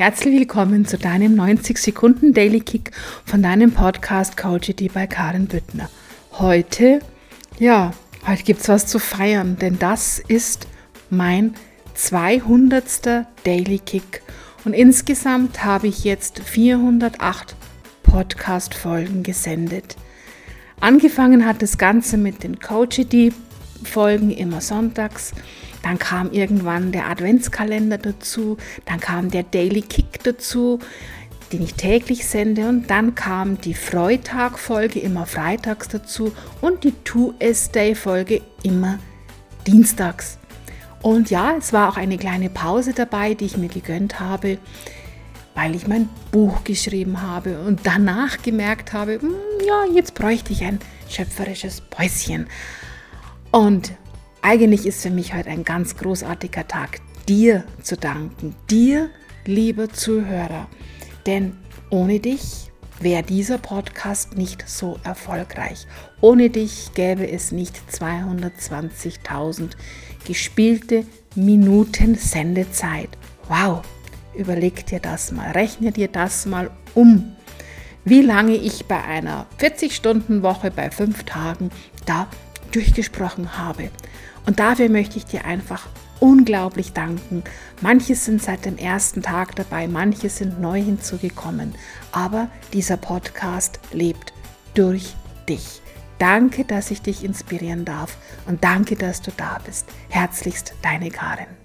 Herzlich willkommen zu deinem 90 Sekunden Daily Kick von deinem Podcast Coachity bei Karin Büttner. Heute, ja, heute gibt es was zu feiern, denn das ist mein 200. Daily Kick und insgesamt habe ich jetzt 408 Podcast-Folgen gesendet. Angefangen hat das Ganze mit den Coachity-Folgen immer sonntags. Dann kam irgendwann der Adventskalender dazu, dann kam der Daily Kick dazu, den ich täglich sende und dann kam die Freitag-Folge immer freitags dazu und die 2S-Day-Folge immer dienstags. Und ja, es war auch eine kleine Pause dabei, die ich mir gegönnt habe, weil ich mein Buch geschrieben habe und danach gemerkt habe, hm, ja, jetzt bräuchte ich ein schöpferisches Päuschen. Und eigentlich ist für mich heute ein ganz großartiger Tag, dir zu danken, dir, lieber Zuhörer. Denn ohne dich wäre dieser Podcast nicht so erfolgreich. Ohne dich gäbe es nicht 220.000 gespielte Minuten Sendezeit. Wow, überleg dir das mal, rechne dir das mal um, wie lange ich bei einer 40-Stunden-Woche bei fünf Tagen da durchgesprochen habe. Und dafür möchte ich dir einfach unglaublich danken. Manche sind seit dem ersten Tag dabei, manche sind neu hinzugekommen. Aber dieser Podcast lebt durch dich. Danke, dass ich dich inspirieren darf und danke, dass du da bist. Herzlichst deine Karin.